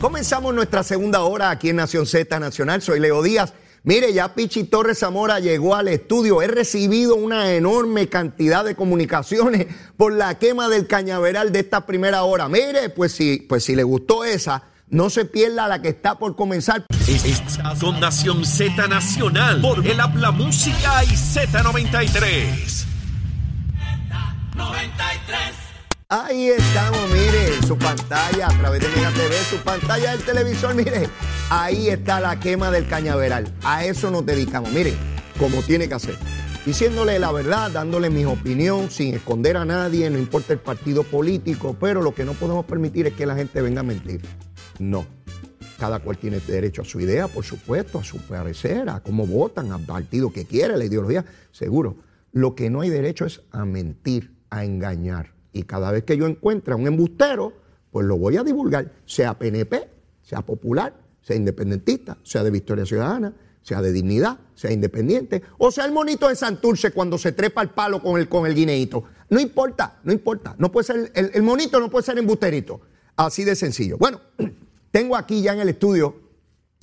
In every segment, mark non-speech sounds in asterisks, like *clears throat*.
Comenzamos nuestra segunda hora aquí en Nación Z Nacional. Soy Leo Díaz. Mire, ya Pichi Torres Zamora llegó al estudio. He recibido una enorme cantidad de comunicaciones *laughs* por la quema del cañaveral de esta primera hora. Mire, pues si, pues si le gustó esa, no se pierda la que está por comenzar. Estás con Nación Z Nacional por el Habla Música y Z93. Ahí estamos, mire, su pantalla, a través de Mega TV, su pantalla del televisor, mire, ahí está la quema del cañaveral. A eso nos dedicamos, mire, como tiene que hacer. Diciéndole la verdad, dándole mi opinión, sin esconder a nadie, no importa el partido político, pero lo que no podemos permitir es que la gente venga a mentir. No. Cada cual tiene derecho a su idea, por supuesto, a su parecer, a cómo votan, al partido que quiere, la ideología, seguro. Lo que no hay derecho es a mentir, a engañar. Y cada vez que yo encuentre a un embustero, pues lo voy a divulgar, sea PNP, sea popular, sea independentista, sea de Victoria Ciudadana, sea de dignidad, sea independiente, o sea el monito de Santurce cuando se trepa el palo con el, con el guineíto. No importa, no importa. No puede ser, el, el monito no puede ser embusterito. Así de sencillo. Bueno, *clears throat* tengo aquí ya en el estudio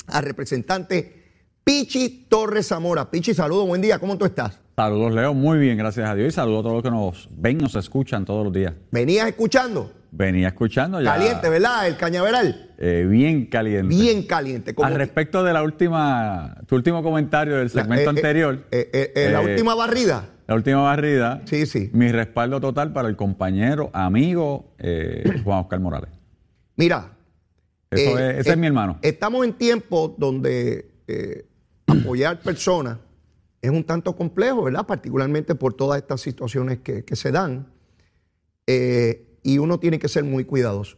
al representante Pichi Torres Zamora. Pichi, saludos, buen día, ¿cómo tú estás? Saludos, Leo. Muy bien, gracias a Dios. Y saludos a todos los que nos ven, nos escuchan todos los días. ¿Venías escuchando? Venía escuchando ya. Caliente, ¿verdad? El cañaveral. eh, bien caliente. Bien caliente. Al respecto de la última, tu último comentario del segmento eh, eh, anterior, eh, la última barrida. la última barrida, Sí, sí. mi respaldo total para el compañero, amigo *clears throat* Juan Oscar Morales. Mira. Eso es, ese es mi hermano. Estamos en tiempos donde apoyar personas es un tanto complejo, ¿verdad? Particularmente por todas estas situaciones que, se dan. Eh, y uno tiene que ser muy cuidadoso.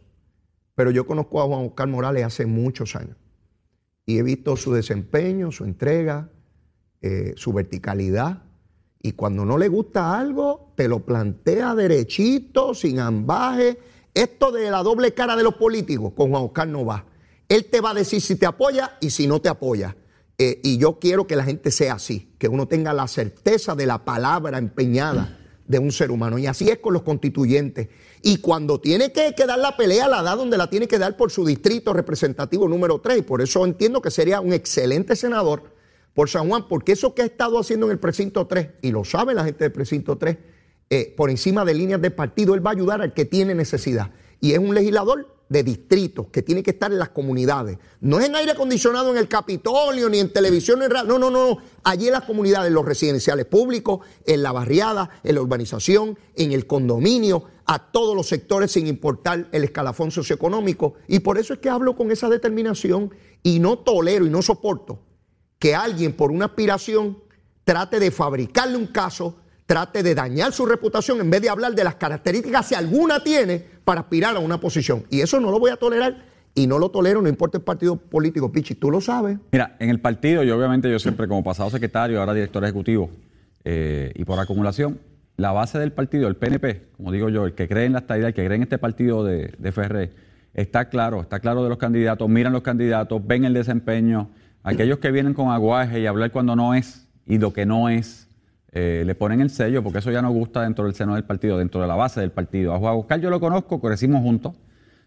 Pero yo conozco a Juan Oscar Morales hace muchos años. Y he visto su desempeño, su entrega, eh, su verticalidad. Y cuando no le gusta algo, te lo plantea derechito, sin ambaje. Esto de la doble cara de los políticos, con Juan Oscar no va. Él te va a decir si te apoya y si no te apoya. Eh, y yo quiero que la gente sea así, que uno tenga la certeza de la palabra empeñada de un ser humano. Y así es con los constituyentes. Y cuando tiene que, dar la pelea, la da donde la tiene que dar por su distrito representativo número 3. Y por eso entiendo que sería un excelente senador por San Juan, porque eso que ha estado haciendo en el precinto 3, y lo sabe la gente del precinto 3, eh, por encima de líneas de partido, él va a ayudar al que tiene necesidad. Y es un legislador de distritos que tiene que estar en las comunidades. No es en aire acondicionado en el Capitolio, ni en televisión, ni en radio. No, no, no, no. Allí en las comunidades, en los residenciales públicos, en la barriada, en la urbanización, en el condominio, a todos los sectores sin importar el escalafón socioeconómico. Y por eso es que hablo con esa determinación y no tolero y no soporto que alguien por una aspiración trate de fabricarle un caso, trate de dañar su reputación en vez de hablar de las características si alguna tiene para aspirar a una posición. Y eso no lo voy a tolerar y no lo tolero, no importa el partido político. Pichi, tú lo sabes. Mira, en el partido, yo obviamente yo siempre como pasado secretario, ahora director ejecutivo, eh, y por acumulación, la base del partido, el PNP, como digo yo, el que cree en la estabilidad, el que cree en este partido de, de está claro, está claro de los candidatos, miran los candidatos, ven el desempeño, aquellos que vienen con aguaje y hablar cuando no es y lo que no es, eh, le ponen el sello, porque eso ya no gusta dentro del seno del partido, dentro de la base del partido. A Juan Oscar yo lo conozco, crecimos juntos.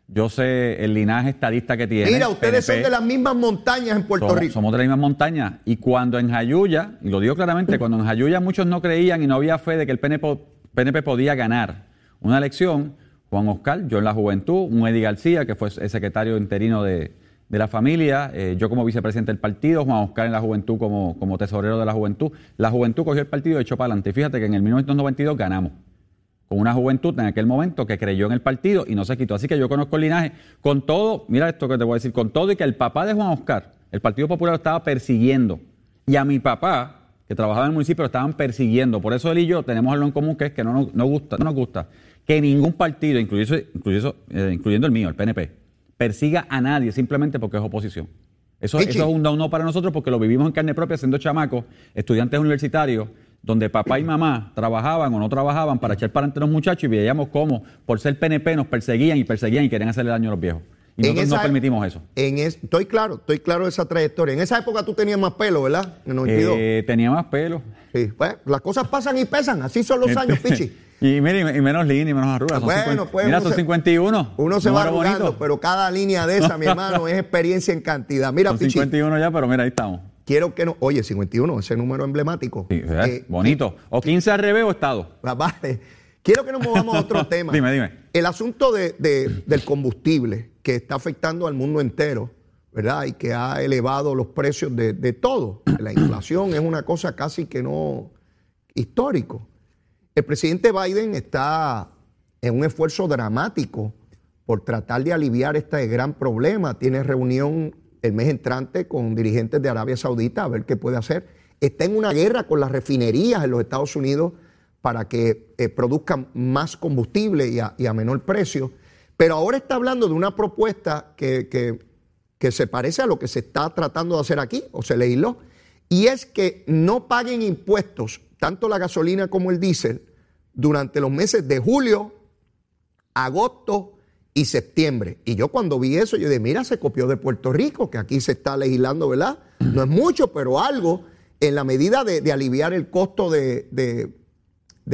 Yo sé el linaje estadista que tiene. Mira, ustedes PNP. son de las mismas montañas en Puerto Somos, Rico. somos de la misma montaña. Y cuando en Jayuya, y lo digo claramente, cuando en Jayuya muchos no creían y no había fe de que el PNP, PNP podía ganar una elección, Juan Oscar, yo en la juventud, un Eddie García, que fue el secretario interino de, de la familia, eh, yo como vicepresidente del partido, Juan Oscar en la juventud como, como tesorero de la juventud. La juventud cogió el partido y echó para adelante. Fíjate que en el 1992 ganamos. con una juventud en aquel momento que creyó en el partido y no se quitó. Así que yo conozco el linaje con todo, mira esto que te voy a decir, con todo y que el papá de Juan Oscar, el Partido Popular lo estaba persiguiendo. Y a mi papá, que trabajaba en el municipio, lo estaban persiguiendo. Por eso él y yo tenemos algo en común que es que no nos, no gusta, no gusta que ningún partido, incluyendo, incluyendo, eh, incluyendo el mío, el PNP, persiga a nadie simplemente porque es oposición. Eso, eso es un no para nosotros porque lo vivimos en carne propia siendo chamacos, estudiantes universitarios, donde papá y mamá trabajaban o no trabajaban para echar para adelante a los muchachos y veíamos cómo, por ser PNP, nos perseguían y perseguían y querían hacerle daño a los viejos. Y nosotros no permitimos eso. En estoy claro, estoy claro de esa trayectoria. En esa época tú tenías más pelo, ¿verdad? En 92. Eh, tenía más pelo. Sí, pues las cosas pasan y pesan. Así son los este, años, *laughs* Pichi. Y, mira, y menos línea y menos arrugas. Bueno, pues. Mira, son 51. Uno se va arrugando, pero cada línea de esa, mi *laughs* hermano, es experiencia en cantidad. Mira, son 51 ya, pero mira, ahí estamos. Quiero que no. Oye, 51, ese número emblemático. Sí, eh, bonito. O 15 al revés o estado. *laughs* Vale. Quiero que nos movamos a otro *laughs* tema. dime, dime. El asunto de, del combustible que está afectando al mundo entero, ¿verdad? Y que ha elevado los precios de, de todo. La inflación es una cosa casi que no histórico. El presidente Biden está en un esfuerzo dramático por tratar de aliviar este gran problema. Tiene reunión el mes entrante con dirigentes de Arabia Saudita a ver qué puede hacer. Está en una guerra con las refinerías en los Estados Unidos para que eh, produzcan más combustible y a, menor precio. Pero ahora está hablando de una propuesta que, que, se parece a lo que se está tratando de hacer aquí, o se leílo, y es que no paguen impuestos tanto la gasolina como el diésel, durante los meses de julio, agosto y septiembre. Y yo cuando vi eso, yo dije, mira, se copió de Puerto Rico, que aquí se está legislando, ¿verdad? No es mucho, pero algo en la medida de, aliviar el costo de,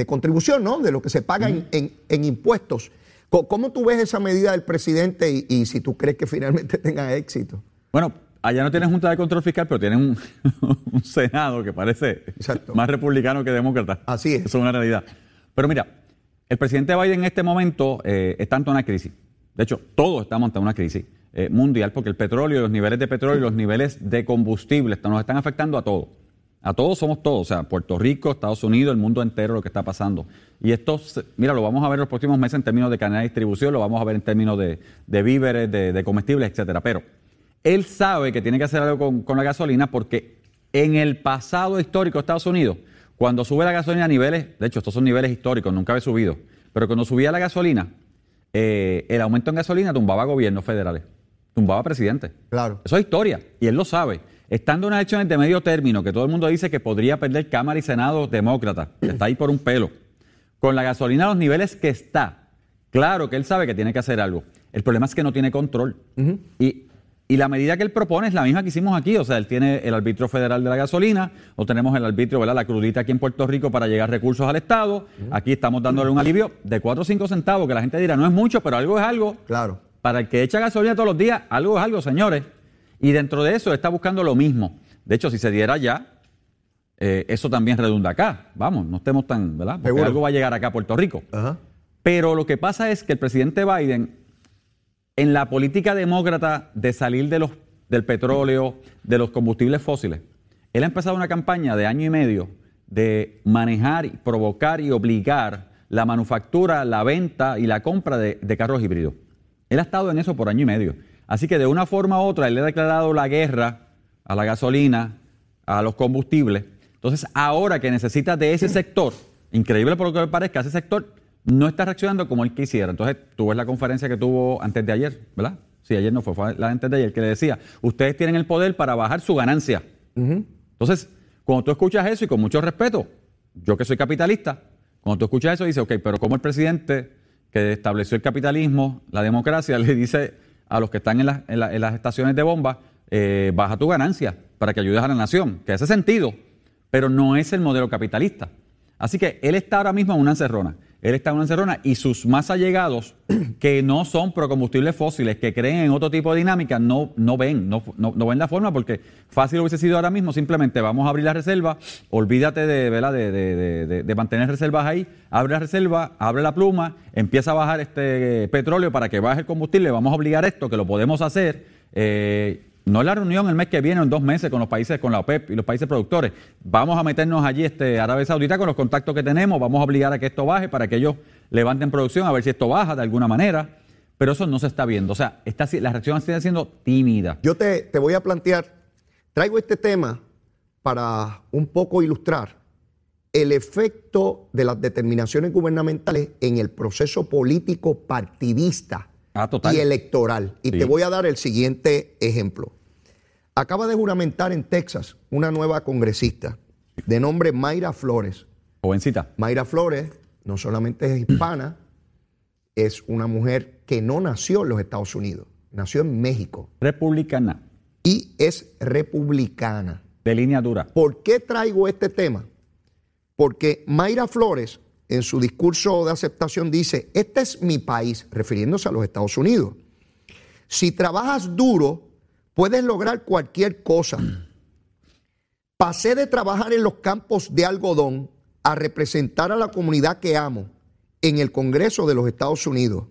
contribución, ¿no? De lo que se paga en, impuestos. ¿Cómo, tú ves esa medida del presidente y, y si tú crees que finalmente *laughs* tenga éxito? Bueno, allá no tienen Junta de Control Fiscal, pero tienen un, *laughs* Senado que parece más republicano que demócrata. Así es. Eso es una realidad. Pero mira, el presidente Biden en este momento eh, está ante una crisis. De hecho, todos estamos ante una crisis eh, mundial porque el petróleo, los niveles de petróleo y los niveles de combustible nos están afectando a todos. A todos somos todos, o sea, Puerto Rico, Estados Unidos, el mundo entero, lo que está pasando. Y esto, mira, lo vamos a ver en los próximos meses en términos de cadena de distribución, lo vamos a ver en términos de, víveres, de, de comestibles, etcétera. Pero él sabe que tiene que hacer algo con, la gasolina porque en el pasado histórico de Estados Unidos, cuando sube la gasolina a niveles, de hecho estos son niveles históricos, nunca había subido, pero cuando subía la gasolina, eh, el aumento en gasolina tumbaba gobiernos federales, tumbaba presidentes. Claro. Eso es historia y él lo sabe. Estando en unas elecciones de medio término, que todo el mundo dice que podría perder Cámara y Senado demócrata, que está ahí por un pelo, con la gasolina a los niveles que está, claro que él sabe que tiene que hacer algo. El problema es que no tiene control. Y y la medida que él propone es la misma que hicimos aquí, o sea, él tiene el arbitrio federal de la gasolina, o tenemos el arbitrio, ¿verdad? La crudita aquí en Puerto Rico para llegar recursos al Estado. Aquí estamos dándole un alivio de 4 o 5 centavos, que la gente dirá, no es mucho, pero algo es algo. Claro. Para el que echa gasolina todos los días, algo es algo, señores. Y dentro de eso está buscando lo mismo. De hecho, si se diera ya, eh, eso también redunda acá. Vamos, no estemos tan, ¿verdad? Porque algo va a llegar acá a Puerto Rico. Pero lo que pasa es que el presidente Biden en la política demócrata de salir de los, del petróleo, de los combustibles fósiles, él ha empezado una campaña de año y medio de manejar, provocar y obligar la manufactura, la venta y la compra de, carros híbridos. Él ha estado en eso por año y medio. Así que de una forma u otra, él le ha declarado la guerra a la gasolina, a los combustibles. Entonces, ahora que necesita de ese sector, increíble por lo que parezca, ese sector no está reaccionando como él quisiera. Entonces, tú ves la conferencia que tuvo antes de ayer, ¿verdad? Sí, ayer no fue, fue la antes de ayer, que le decía, ustedes tienen el poder para bajar su ganancia. Entonces, cuando tú escuchas eso y con mucho respeto, yo que soy capitalista, cuando tú escuchas eso, dices, ok, pero como el presidente que estableció el capitalismo, la democracia, *laughs* le dice a los que están en, las estaciones de bomba, eh, baja tu ganancia para que ayudes a la nación, que hace sentido, pero no es el modelo capitalista. Así que él está ahora mismo en una encerrona. Él está en una encerrona y sus más allegados, *clears throat* que no son procombustibles fósiles, que creen en otro tipo de dinámica, no, no ven, no, no, ven la forma porque fácil hubiese sido ahora mismo simplemente vamos a abrir la reserva, olvídate de, de, de, mantener reservas ahí, abre la reserva, abre la pluma, empieza a bajar este petróleo para que baje el combustible, vamos a obligar esto, que lo podemos hacer. Eh, no la reunión el mes que viene, en dos meses, con los países, con la OPEP y los países productores. Vamos a meternos allí, este, Arabia Saudita, con los contactos que tenemos, vamos a obligar a que esto baje para que ellos levanten producción, a ver si esto baja de alguna manera. Pero eso no se está viendo. O sea, está, la reacción está siendo tímida. Yo te, te voy a plantear, traigo este tema para un poco ilustrar el efecto de las determinaciones gubernamentales en el proceso político partidista Ah, total. y electoral. Y Sí. te voy a dar el siguiente ejemplo. Acaba de juramentar en Texas una nueva congresista de nombre Mayra Flores. Jovencita. Mayra Flores no solamente es hispana, *clears throat* es una mujer que no nació en los Estados Unidos, nació en México Republicana. y es republicana. De línea dura. ¿Por qué traigo este tema? Porque Mayra Flores, en su discurso de aceptación, dice, este es mi país, refiriéndose a los Estados Unidos. Si trabajas duro, puedes lograr cualquier cosa. Pasé de trabajar en los campos de algodón a representar a la comunidad que amo en el Congreso de los Estados Unidos.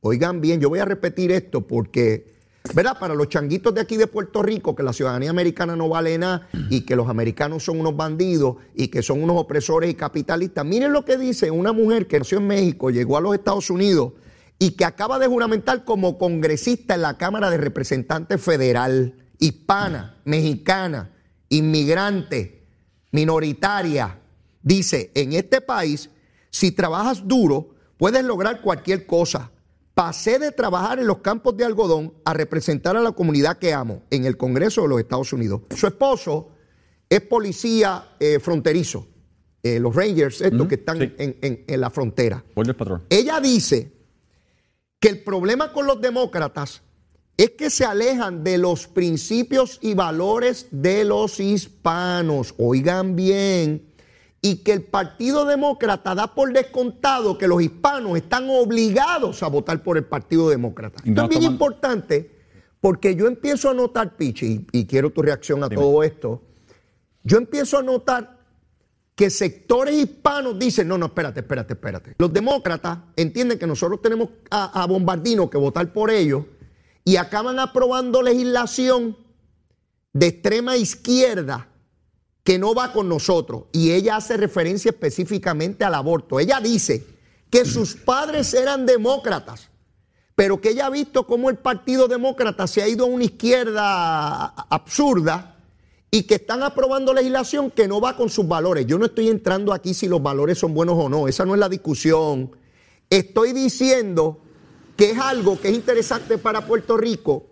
Oigan bien, yo voy a repetir esto porque, ¿verdad? Para los changuitos de aquí de Puerto Rico, que la ciudadanía americana no vale nada y que los americanos son unos bandidos y que son unos opresores y capitalistas. Miren lo que dice una mujer que nació en México, llegó a los Estados Unidos y que acaba de juramentar como congresista en la Cámara de Representantes Federal, hispana, mexicana, inmigrante, minoritaria. Dice, en este país, si trabajas duro, puedes lograr cualquier cosa. Pasé de trabajar en los campos de algodón a representar a la comunidad que amo en el Congreso de los Estados Unidos. Su esposo es policía eh, fronterizo, eh, los Rangers, estos que están sí. en, en- en la frontera. Patrol. Ella dice que el problema con los demócratas es que se alejan de los principios y valores de los hispanos. Oigan bien. Y que el Partido Demócrata da por descontado que los hispanos están obligados a votar por el Partido Demócrata. No Esto es bien importante porque yo empiezo a notar, Pichi, y, y quiero tu reacción a todo esto. Yo empiezo a notar que sectores hispanos dicen, no, no, espérate, espérate, espérate. Los demócratas entienden que nosotros tenemos a, a Bombardino que votar por ellos y acaban aprobando legislación de extrema izquierda que no va con nosotros. Y ella hace referencia específicamente al aborto. Ella dice que sus padres eran demócratas, pero que ella ha visto cómo el Partido Demócrata se ha ido a una izquierda absurda y que están aprobando legislación que no va con sus valores. Yo no estoy entrando aquí si los valores son buenos o no, esa no es la discusión. Estoy diciendo que es algo que es interesante para Puerto Rico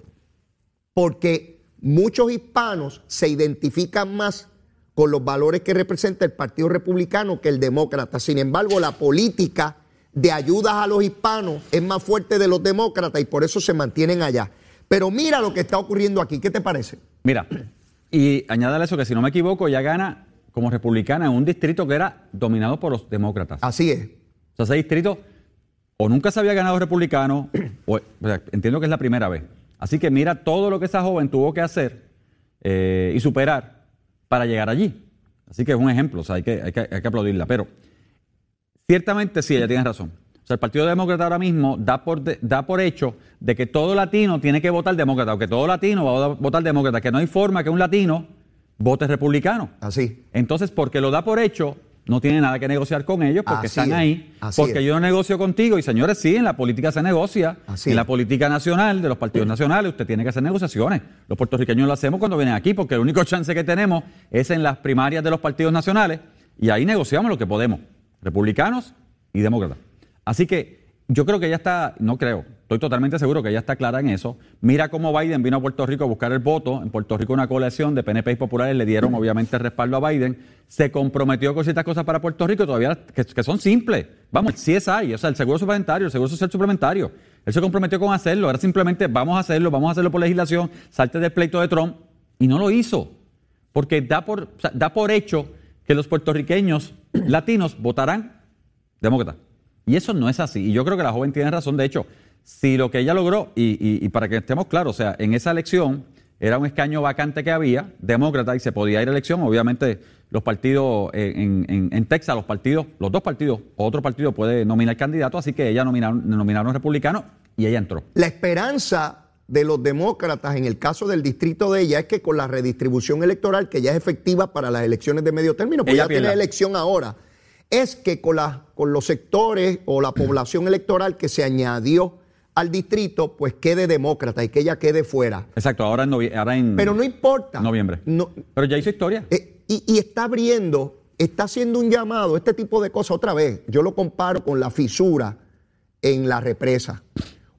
porque muchos hispanos se identifican más con los valores que representa el Partido Republicano que el demócrata. Sin embargo, la política de ayudas a los hispanos es más fuerte de los demócratas y por eso se mantienen allá. Pero mira lo que está ocurriendo aquí. ¿Qué te parece? Mira, y añádale eso que si no me equivoco, ella gana como republicana en un distrito que era dominado por los demócratas. Así es. O sea, ese distrito o nunca se había ganado republicano, *clears throat* o, o sea, entiendo que es la primera vez. Así que mira todo lo que esa joven tuvo que hacer eh, y superar para llegar allí. Así que es un ejemplo, o sea, hay que, hay que, hay que aplaudirla. Pero ciertamente sí, ella tiene razón. O sea, el Partido Demócrata ahora mismo da por, de- da por hecho de que todo latino tiene que votar demócrata, o que todo latino va a votar demócrata, que no hay forma que un latino vote republicano. Así. Entonces, porque lo da por hecho, no tiene nada que negociar con ellos porque Así están es, ahí. así Porque es. yo no negocio contigo. Y señores, sí, en la política se negocia. Así en la política nacional, de los partidos nacionales, usted tiene que hacer negociaciones. Los puertorriqueños lo hacemos cuando vienen aquí, porque el único *laughs* chance que tenemos es en las primarias de los partidos nacionales. Y ahí negociamos lo que podemos. Republicanos y demócratas. Así que yo creo que ella está, no creo, estoy totalmente seguro que ella está clara en eso. Mira cómo Biden vino a Puerto Rico a buscar el voto. En Puerto Rico una coalición de PNP populares le dieron obviamente respaldo a Biden. Se comprometió con ciertas cosas para Puerto Rico todavía que, son simples. Vamos, sí es ahí, o sea, el seguro suplementario, el seguro social suplementario. Él se comprometió con hacerlo. Ahora simplemente vamos a hacerlo, vamos a hacerlo por legislación, salte del pleito de Trump. Y no lo hizo. Porque da por, da por hecho que los puertorriqueños *clears throat* latinos votarán demócrata. Y eso no es así. Y yo creo que la joven tiene razón. De hecho, si lo que ella logró, y, y- y para que estemos claros, o sea, en esa elección era un escaño vacante que había, demócrata, y se podía ir a elección. Obviamente, los partidos eh, en, en- en Texas, los partidos, los dos partidos, otro partido puede nominar candidato, así que ella nominaron, nominaron republicano y ella entró. La esperanza de los demócratas en el caso del distrito de ella es que con la redistribución electoral, que ya es efectiva para las elecciones de medio término, pues Ella ya tiene elección ahora. Es que con, la- con los sectores o la población electoral que se añadió al distrito, pues quede demócrata y que ella quede fuera. Exacto, ahora en, novie- ahora en Pero no importa. noviembre. No, Pero ya hizo historia. eh, y, y está abriendo, está haciendo un llamado, este tipo de cosas otra vez. Yo lo comparo con la fisura en la represa.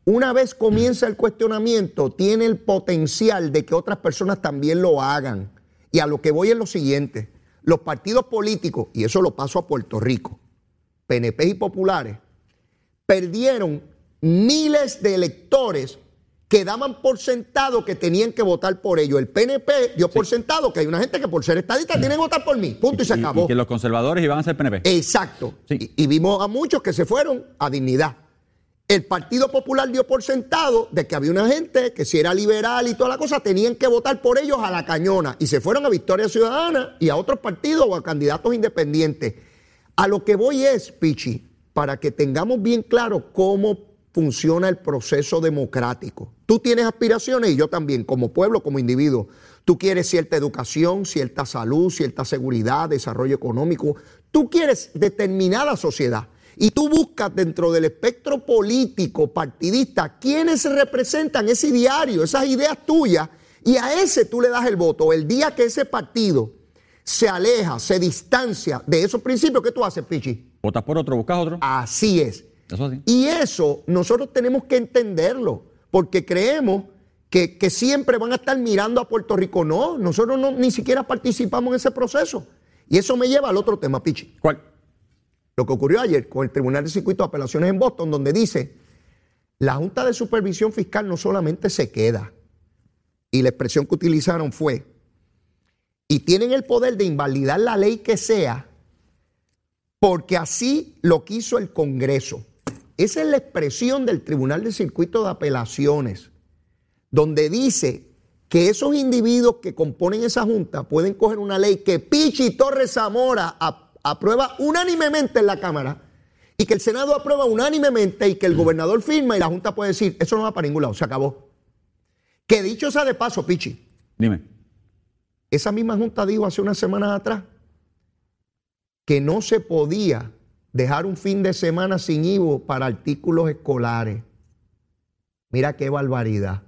Una vez comienza el cuestionamiento, tiene el potencial de que otras personas también lo hagan. Y a lo que voy es lo siguiente, los partidos políticos, y eso lo paso a Puerto Rico, PNP y populares, perdieron miles de electores que daban por sentado que tenían que votar por ellos. El PNP dio por sentado que hay una gente que por ser estadista tiene que votar por mí. Punto y, se acabó. Y que los conservadores iban a ser PNP. Exacto. Sí. Y, y vimos a muchos que se fueron a dignidad. El Partido Popular dio por sentado de que había una gente que si era liberal y toda la cosa, tenían que votar por ellos a la cañona. Y se fueron a Victoria Ciudadana y a otros partidos o a candidatos independientes. A lo que voy es, Pichi, para que tengamos bien claro cómo funciona el proceso democrático. Tú tienes aspiraciones y yo también, como pueblo, como individuo. Tú quieres cierta educación, cierta salud, cierta seguridad, desarrollo económico. Tú quieres determinada sociedad. Y tú buscas dentro del espectro político, partidista, quienes representan ese diario, esas ideas tuyas, y a ese tú le das el voto. El día que ese partido se aleja, se distancia de esos principios, ¿qué tú haces, Pichi? Votas por otro, buscas otro. Así es. Eso sí. Y eso nosotros tenemos que entenderlo, porque creemos que, que siempre van a estar mirando a Puerto Rico. No, nosotros no, ni siquiera participamos en ese proceso. Y eso me lleva al otro tema, Pichi. ¿Cuál? Lo que ocurrió ayer con el Tribunal de Circuito de Apelaciones en Boston, donde dice, la Junta de Supervisión Fiscal no solamente se queda, y la expresión que utilizaron fue, y tienen el poder de invalidar la ley que sea, porque así lo quiso el Congreso. Esa es la expresión del Tribunal de Circuito de Apelaciones, donde dice que esos individuos que componen esa junta pueden coger una ley que Pichi Torres Zamora aprueba unánimemente en la Cámara y que el Senado aprueba unánimemente y que el gobernador firma y la junta puede decir, eso no va para ningún lado, se acabó. Que dicho sea de paso, Pichi, Dime. esa misma junta dijo hace unas semanas atrás que no se podía dejar un fin de semana sin IVO para artículos escolares. Mira qué barbaridad.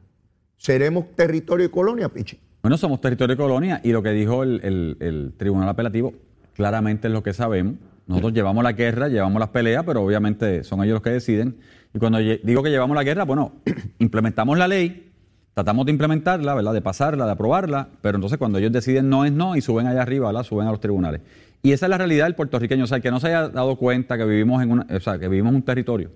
¿Seremos territorio y colonia, Pichi? Bueno, somos territorio de colonia y lo que dijo el, el- el tribunal apelativo claramente es lo que sabemos. Nosotros llevamos la guerra, llevamos las peleas, pero obviamente son ellos los que deciden. Y cuando digo que llevamos la guerra, bueno, *clears throat* implementamos la ley, tratamos de implementarla, ¿verdad? De pasarla, de aprobarla, pero entonces cuando ellos deciden no es no y suben allá arriba, ¿verdad? Suben a los tribunales. Y esa es la realidad del puertorriqueño, o sea, el que no se haya dado cuenta que vivimos en una, o sea, que vivimos en un territorio.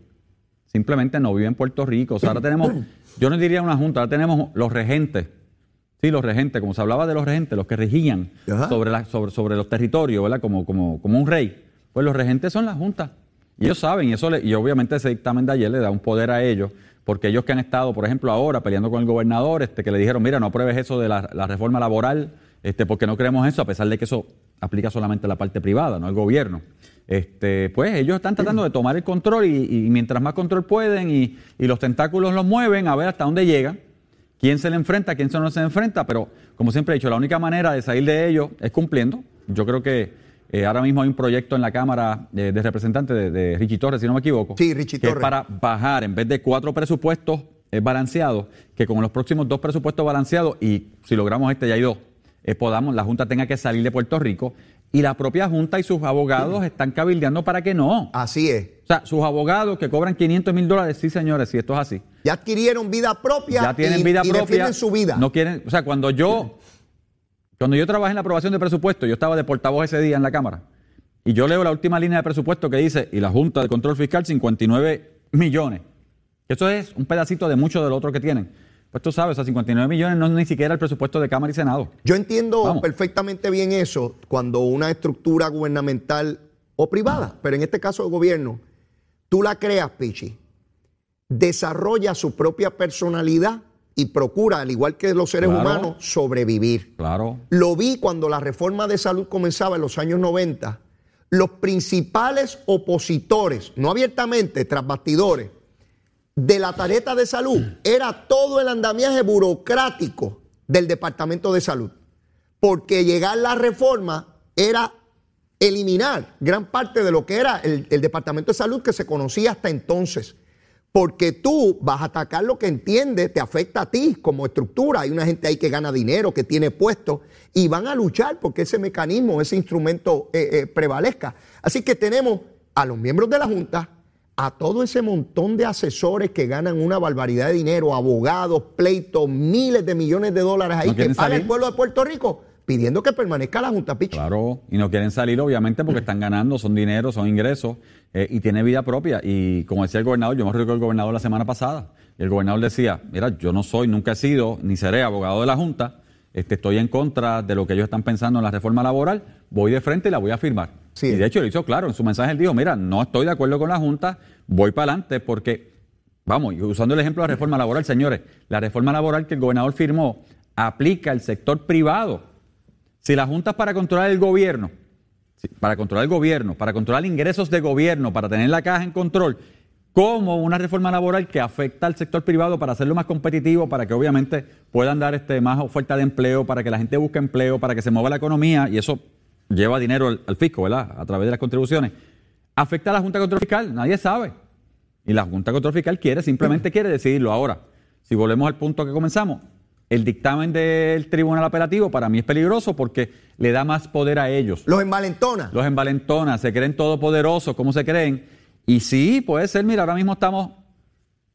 Simplemente no vive en Puerto Rico. O sea, ahora tenemos, yo no diría una junta, ahora tenemos los regentes. Sí, los regentes, como se hablaba de los regentes, los que regían Ajá. sobre, la- sobre, sobre los territorios, ¿verdad? Como, como, como un rey. Pues los regentes son la junta. Y ellos saben, y eso le- y obviamente ese dictamen de ayer le da un poder a ellos, porque ellos que han estado, por ejemplo, ahora peleando con el gobernador, este, que le dijeron, mira, no apruebes eso de la, la reforma laboral, este, porque no creemos eso, a pesar de que eso aplica solamente a la parte privada, no al gobierno. Este, pues ellos están tratando de tomar el control y, y mientras más control pueden y, y los tentáculos los mueven a ver hasta dónde llegan, quién se le enfrenta, quién se no se enfrenta, pero como siempre he dicho, la única manera de salir de ello es cumpliendo. Yo creo que eh, ahora mismo hay un proyecto en la Cámara eh, de Representantes de, de Richie Torres, si no me equivoco, Sí, Richie que es Torres. para bajar, en vez de cuatro presupuestos eh, balanceados, que con los próximos dos presupuestos balanceados, y si logramos este ya hay dos, eh, podamos, la Junta tenga que salir de Puerto Rico, y la propia Junta y sus abogados están cabildeando para que no. Así es. O sea, sus abogados que cobran 500 mil dólares, sí señores, si esto es así. Ya adquirieron vida propia Ya tienen y, vida y propia. su vida. No quieren, o sea, cuando yo, cuando yo trabajé en la aprobación de presupuesto, yo estaba de portavoz ese día en la Cámara, y yo leo la última línea de presupuesto que dice, y la Junta de Control Fiscal, 59 millones. Eso es un pedacito de mucho del otro que tienen. Pues tú sabes, o sea, 59 millones no es ni siquiera el presupuesto de Cámara y Senado. Yo entiendo Vamos. perfectamente bien eso cuando una estructura gubernamental o privada, pero en este caso el gobierno, tú la creas, Pichi, desarrolla su propia personalidad y procura, al igual que los seres Claro. humanos, sobrevivir. Claro. Lo vi cuando la reforma de salud comenzaba en los años 90. Los principales opositores, no abiertamente, tras bastidores, de la tarjeta de salud era todo el andamiaje burocrático del Departamento de Salud. Porque llegar la reforma era eliminar gran parte de lo que era el, el Departamento de Salud que se conocía hasta entonces. Porque tú vas a atacar lo que entiendes, te afecta a ti como estructura. Hay una gente ahí que gana dinero, que tiene puestos, y van a luchar porque ese mecanismo, ese instrumento eh, eh, prevalezca. Así que tenemos a los miembros de la Junta, a todo ese montón de asesores que ganan una barbaridad de dinero, abogados, pleitos, miles de millones de dólares ahí ¿No que paga el pueblo de Puerto Rico pidiendo que permanezca la Junta Pichi. Claro, y no quieren salir obviamente porque están ganando, son dinero, son ingresos eh, y tiene vida propia. Y como decía el gobernador, yo me recuerdo el gobernador la semana pasada, y el gobernador decía, mira, yo no soy, nunca he sido, ni seré abogado de la Junta, este, estoy en contra de lo que ellos están pensando en la reforma laboral, voy de frente y la voy a firmar. Sí. Y de hecho lo hizo claro, en su mensaje él dijo, mira, no estoy de acuerdo con la Junta, voy para adelante porque, vamos, usando el ejemplo de la reforma laboral, señores, la reforma laboral que el gobernador firmó aplica al sector privado. Si la Junta es para controlar el gobierno, para controlar el gobierno, para controlar ingresos de gobierno, para tener la caja en control, como una reforma laboral que afecta al sector privado para hacerlo más competitivo, para que obviamente puedan dar este, más oferta de empleo, para que la gente busque empleo, para que se mueva la economía y eso lleva dinero al, fisco, ¿verdad? A través de las contribuciones. ¿Afecta a la Junta Control Fiscal? Nadie sabe. Y la Junta Control Fiscal quiere, simplemente quiere decidirlo. Ahora, si volvemos al punto que comenzamos, el dictamen del Tribunal Apelativo para mí es peligroso porque le da más poder a ellos. Los envalentona. Los envalentona, se creen todopoderosos, ¿cómo se creen? Y sí, puede ser, mira, ahora mismo estamos,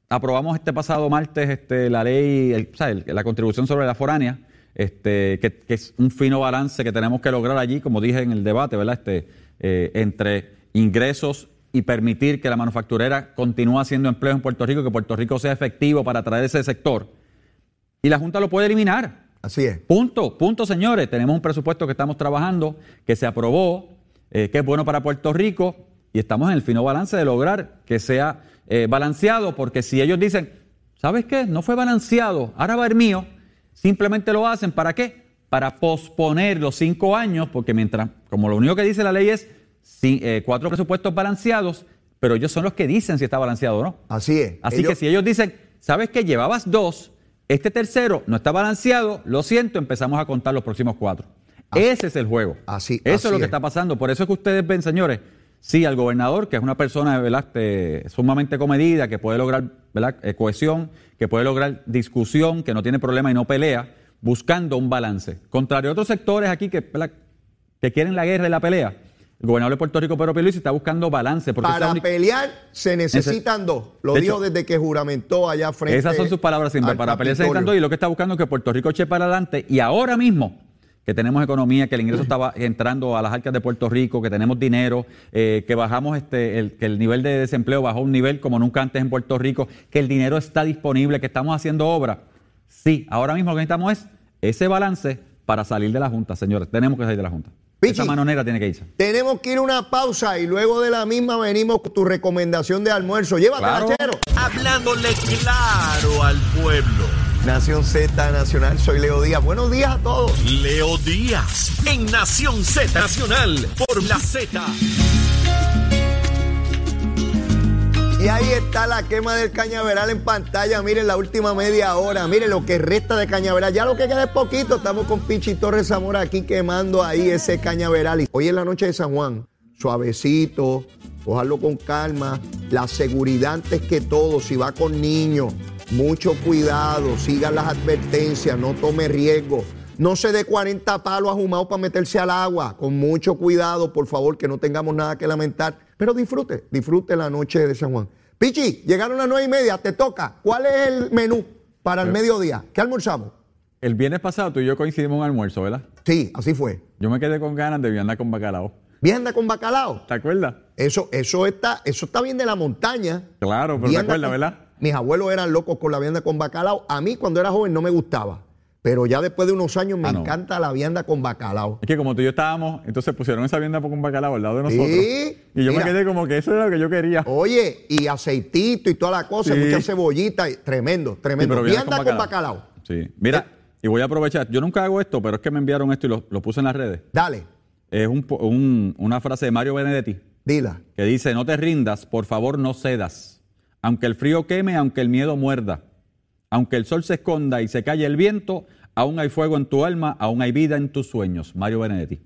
aprobamos este pasado martes este, la ley, el- o sea, el- la contribución sobre la foránea, este, que, que es un fino balance que tenemos que lograr allí, como dije en el debate, ¿verdad? Este, eh, entre ingresos y permitir que la manufacturera continúe haciendo empleo en Puerto Rico, que Puerto Rico sea efectivo para atraer ese sector. Y la Junta lo puede eliminar. Así es. Punto, punto, señores. Tenemos un presupuesto que estamos trabajando, que se aprobó, eh, que es bueno para Puerto Rico, y estamos en el fino balance de lograr que sea eh, balanceado, porque si ellos dicen, ¿sabes qué? No fue balanceado, ahora va el mío, simplemente lo hacen, ¿para qué? Para posponer los cinco años, porque mientras, como lo único que dice la ley es eh, cuatro presupuestos balanceados, pero ellos son los que dicen si está balanceado o no. Así es. Así Ellos- que si ellos dicen, ¿sabes que Llevabas dos, este tercero no está balanceado, lo siento, empezamos a contar los próximos cuatro. Ese es el juego. Así- Eso así es lo que es. está pasando. Por eso es que ustedes ven, señores, sí, al gobernador, que es una persona ¿verdad? Este, sumamente comedida, que puede lograr ¿verdad? Eh, cohesión, que puede lograr discusión, que no tiene problema y no pelea, buscando un balance. Contrario a otros sectores aquí que, ¿verdad? que quieren la guerra y la pelea, el gobernador de Puerto Rico, Pedro Pierluisi, está buscando balance. Porque Para única- pelear se necesitan dos. Lo De dijo hecho, desde que juramentó allá frente. Esas son sus palabras siempre. Para pelearse Capitolio. tanto y lo que está buscando es que Puerto Rico eche para adelante y ahora mismo que tenemos economía, que el ingreso estaba *clears throat* entrando a las arcas de Puerto Rico, que tenemos dinero, eh, que bajamos este, el, que el nivel de desempleo bajó un nivel como nunca antes en Puerto Rico, que el dinero está disponible, que estamos haciendo obra. Sí, ahora mismo lo que necesitamos es ese balance para salir de la Junta, señores. Tenemos que salir de la Junta. Pichi. Esa mano negra tiene que irse. Tenemos que ir a una pausa y luego de la misma venimos con tu recomendación de almuerzo. Llévatela, Claro. chero. Hablándole claro al pueblo. Nación Z Nacional, soy Leo Díaz. Buenos días a todos. Leo Díaz en Nación Z Nacional por la Z. Y ahí está la quema del cañaveral en pantalla. Miren la última media hora. Miren lo que resta de cañaveral. Ya lo que queda es poquito. Estamos con Pichi Torres Zamora aquí quemando ahí ese cañaveral. Hoy es la noche de San Juan. Suavecito, cojarlo con calma. La seguridad antes que todo. Si va con niños, mucho cuidado. Sigan las advertencias. No tome riesgo. No se dé 40 palos ahumados para meterse al agua. Con mucho cuidado, por favor, que no tengamos nada que lamentar. Pero disfrute, disfrute la noche de San Juan. Pichi, llegaron las nueve y media, te toca. ¿Cuál es el menú para el mediodía? ¿Qué almorzamos? El viernes pasado tú y yo coincidimos en un almuerzo, ¿verdad? Sí, así fue. Yo me quedé con ganas de vianda con bacalao. Vianda con bacalao. ¿Te acuerdas? Eso, eso, está, eso está bien de la montaña. Claro, pero te acuerdas, con- ¿verdad? Mis abuelos eran locos con la vianda con bacalao. A mí cuando era joven no me gustaba. Pero ya después de unos años me Ah, no. encanta la vianda con bacalao. Es que como tú y yo estábamos, entonces pusieron esa vianda con bacalao al lado de nosotros. Sí, y yo mira. me quedé como que eso era lo que yo quería. Oye, y aceitito y toda la cosa, Sí. mucha cebollita. y- tremendo, tremendo. Sí, vianda con bacalao. Sí. Mira, y voy a aprovechar. Yo nunca hago esto, pero es que me enviaron esto y lo, lo puse en las redes. Dale, Es un un- una frase de Mario Benedetti dila. que dice, no te rindas, por favor no cedas. Aunque el frío queme, aunque el miedo muerda. Aunque el sol se esconda y se calle el viento, aún hay fuego en tu alma, aún hay vida en tus sueños. Mario Benedetti.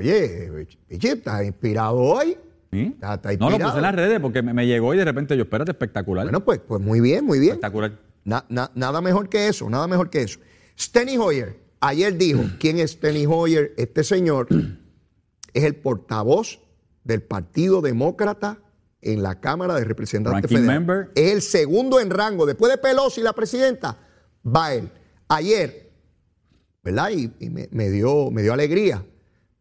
Oye, estás inspirado hoy. ¿Sí? Está- está no, lo puse en las redes porque me, me llegó y de repente yo, espérate, espectacular. Bueno, pues, pues muy bien, muy bien. espectacular. Na- na- nada mejor que eso, nada mejor que eso. Steny Hoyer, ayer dijo, *clears throat* ¿quién es Steny Hoyer? Este señor *clears throat* es el portavoz del Partido Demócrata en la Cámara de Representantes Federales. Es el segundo en rango. Después de Pelosi, la presidenta, va él. Ayer, ¿verdad? Y, y me, me dio, me dio alegría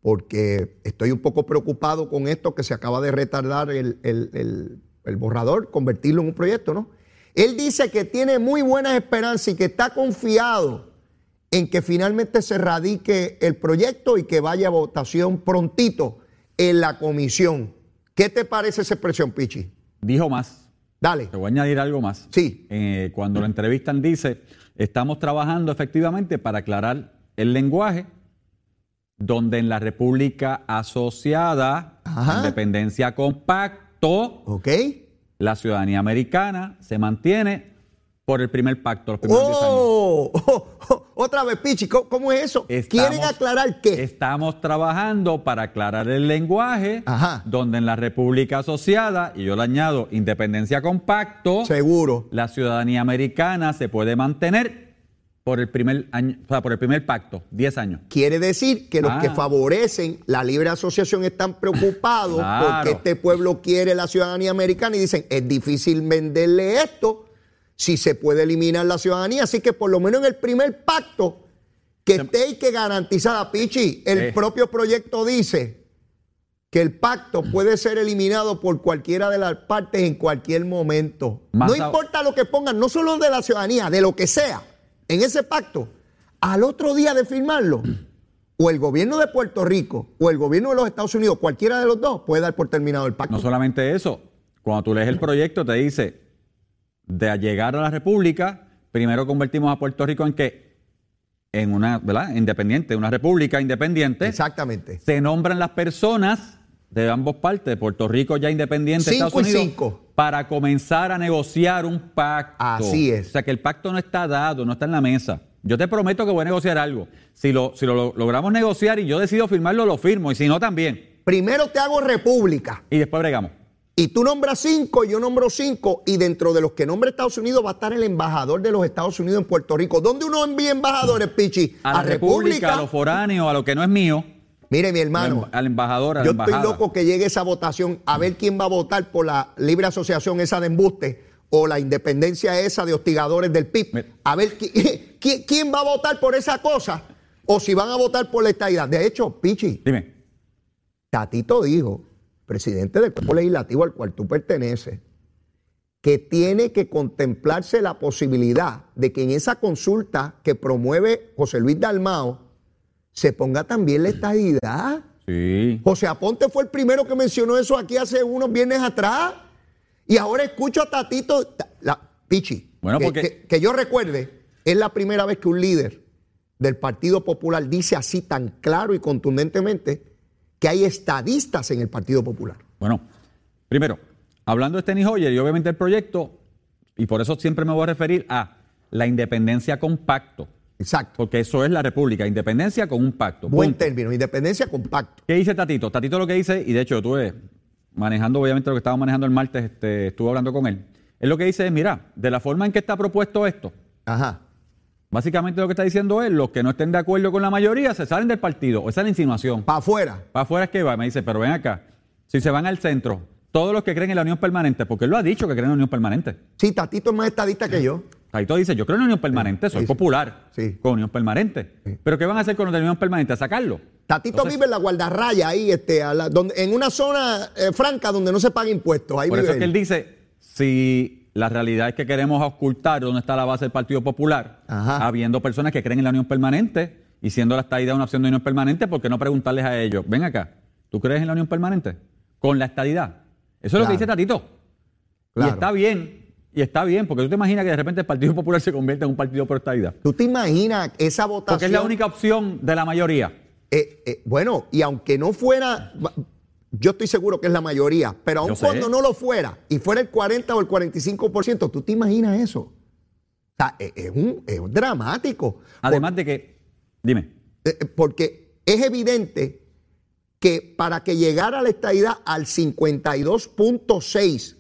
porque estoy un poco preocupado con esto que se acaba de retardar el, el- el- el borrador, convertirlo en un proyecto, ¿no? Él dice que tiene muy buenas esperanzas y que está confiado en que finalmente se radique el proyecto y que vaya a votación prontito en la comisión. ¿Qué te parece esa expresión, Pichi? Dijo más. Dale. Te voy a añadir algo más. Sí. Eh, cuando lo entrevistan dice, estamos trabajando efectivamente para aclarar el lenguaje donde en la República Asociada, Ajá. Independencia Compacto, ¿Ok? la ciudadanía americana se mantiene por el primer pacto, los primeros 10 años. Oh, *laughs* oh, oh, otra vez, Pichi, ¿cómo, cómo es eso? Estamos- ¿Quieren aclarar qué? Estamos trabajando para aclarar el lenguaje Ajá. donde en la República Asociada, y yo le añado Independencia Compacto, Seguro. la ciudadanía americana se puede mantener por el primer año, o sea, por el primer pacto, 10 años. Quiere decir que los Ah. que favorecen la libre asociación están preocupados Claro. porque este pueblo quiere la ciudadanía americana y dicen, es difícil venderle esto si se puede eliminar la ciudadanía. Así que por lo menos en el primer pacto que esté y que garantizada, Pichi, el Eh. propio proyecto dice que el pacto puede ser eliminado por cualquiera de las partes en cualquier momento. Más no importa lo que pongan, no solo de la ciudadanía, de lo que sea, en ese pacto, al otro día de firmarlo, o el gobierno de Puerto Rico o el gobierno de los Estados Unidos, cualquiera de los dos, puede dar por terminado el pacto. No solamente eso, cuando tú lees el proyecto te dice, de llegar a la República, primero convertimos a Puerto Rico en que, en una, ¿verdad? Independiente, una república independiente. Exactamente. Se nombran las personas de ambos partes, Puerto Rico ya independiente, Cinco Estados y Unidos, cinco. para comenzar a negociar un pacto. Así es. O sea que el pacto no está dado, no está en la mesa. Yo te prometo que voy a negociar algo. Si lo, si lo, lo- logramos negociar y yo decido firmarlo, lo firmo. Y si no, también. Primero te hago república. Y después bregamos. Y tú nombras cinco, yo nombro cinco, y dentro de los que nombra Estados Unidos va a estar el embajador de los Estados Unidos en Puerto Rico. ¿Dónde uno envía embajadores, Pichi? A la República, a los foráneos, a lo que no es mío, Mire, mi hermano, al embajador, a la yo estoy embajada. loco que llegue esa votación a ver quién va a votar por la libre asociación esa de embuste o la independencia esa de hostigadores del PIB. A ver qui- *laughs* qui- quién va a votar por esa cosa o si van a votar por la estadidad. De hecho, Pichi, Dime. Tatito dijo, presidente del cuerpo legislativo al cual tú perteneces, que tiene que contemplarse la posibilidad de que en esa consulta que promueve José Luis Dalmao se ponga también la estadidad. Sí. José Aponte fue el primero que mencionó eso aquí hace unos viernes atrás. Y ahora escucho a Tatito, ta- la, Pichi, Bueno, que, porque- que- que yo recuerde, es la primera vez que un líder del Partido Popular dice así tan claro y contundentemente que hay estadistas en el Partido Popular. Bueno, primero, hablando de Steny Hoyer y obviamente el proyecto, y por eso siempre me voy a referir a la independencia con pacto, Exacto. porque eso es la república, independencia con un pacto. Buen punto. término, independencia compacto. ¿Qué dice Tatito? Tatito lo que dice, y de hecho yo estuve manejando, obviamente lo que estaba manejando el martes, este, estuve hablando con él. Él lo que dice es, mira, de la forma en que está propuesto esto, Ajá. Básicamente lo que está diciendo es, los que no estén de acuerdo con la mayoría se salen del partido. Esa es la insinuación. Para afuera. Para afuera es que va. Me dice, pero ven acá. Si se van al centro, todos los que creen en la unión permanente, porque él lo ha dicho que creen en la unión permanente. Sí, Tatito es más estadista que yo. Taito dice, yo creo en la unión permanente, soy sí, sí. popular Sí. con unión permanente. Pero ¿qué van a hacer con de unión permanente? ¿A sacarlo? Tatito Entonces- vive en la guardarraya ahí, este, a la- donde, en una zona eh, franca donde no se paga impuestos. Ahí Por vive eso es que él dice, si la realidad es que queremos ocultar dónde está la base del Partido Popular, Ajá. habiendo personas que creen en la unión permanente y siendo la estadidad una opción de unión permanente, ¿por qué no preguntarles a ellos, ven acá, ¿tú crees en la unión permanente? Con la estadidad. Eso es lo que dice Tatito. Claro. Y está bien, y está bien, porque tú te imaginas que de repente el Partido Popular se convierte en un partido por estadidad. ¿Tú te imaginas esa votación? Porque es la única opción de la mayoría. Eh, eh, bueno, y aunque no fuera, yo estoy seguro que es la mayoría, pero aun cuando no lo fuera y fuera el 40 o el 45%, ¿tú te imaginas eso? O sea, es, es un, es un dramático. Además de que, dime, Eh, eh, porque es evidente que para que llegara la estadidad al 52.6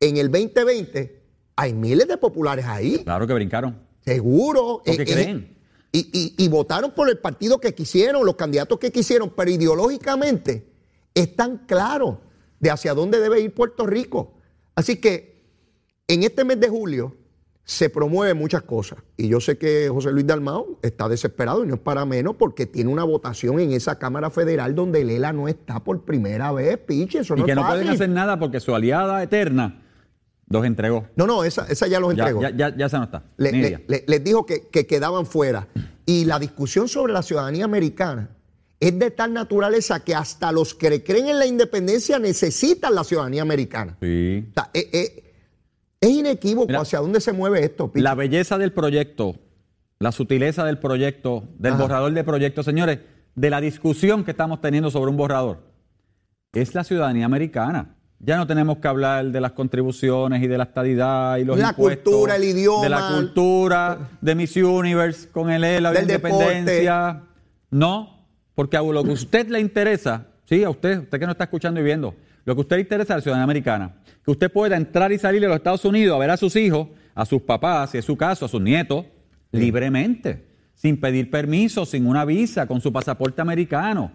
en el 2020, hay miles de populares ahí. Claro que brincaron. Seguro. ¿Por qué Eh, eh, creen? Y, y- y votaron por el partido que quisieron, los candidatos que quisieron, pero ideológicamente están claros de hacia dónde debe ir Puerto Rico. Así que en este mes de julio se promueven muchas cosas. Y yo sé que José Luis Dalmao está desesperado y no es para menos porque tiene una votación en esa Cámara Federal donde Lela no está por primera vez, piche. Eso Y no que es no fácil. pueden hacer nada porque su aliada eterna los entregó. No, no, esa, esa ya los Ya, entregó. ya, ya, ya se no está. Le- le- Nidia. le- les dijo que, que quedaban fuera. Y la discusión sobre la ciudadanía americana es de tal naturaleza que hasta los que creen en la independencia necesitan la ciudadanía americana. Sí. O sea, eh, eh, es inequívoco Mira, hacia dónde se mueve esto. Pichi. La belleza del proyecto, la sutileza del proyecto, del Ajá. borrador de proyecto, señores, de la discusión que estamos teniendo sobre un borrador, es la ciudadanía americana. Ya no tenemos que hablar de las contribuciones y de la estadidad y los La impuestos, cultura, el idioma. de la cultura, de Miss Universe con el ELA, de la deporte. independencia. No, porque a lo que a usted le interesa, sí, a usted, usted que no está escuchando y viendo, lo que a usted le interesa es la ciudadanía americana. Que usted pueda entrar y salir de los Estados Unidos a ver a sus hijos, a sus papás, si es su caso, a sus nietos, libremente, sin pedir permiso, sin una visa, con su pasaporte americano.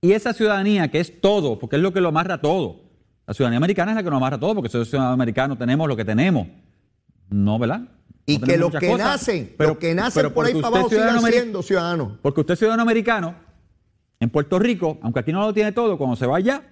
Y esa ciudadanía que es todo, porque es lo que lo amarra todo. La ciudadanía americana es la que nos amarra todo, porque soy ciudadano americano, tenemos lo que tenemos. No, ¿verdad? y No que los que cosas, nacen, pero- los que nacen pero por ahí para abajo sigan siendo ciudadanos. porque usted es ciudadano americano, en Puerto Rico, aunque aquí no lo tiene todo, cuando se va allá,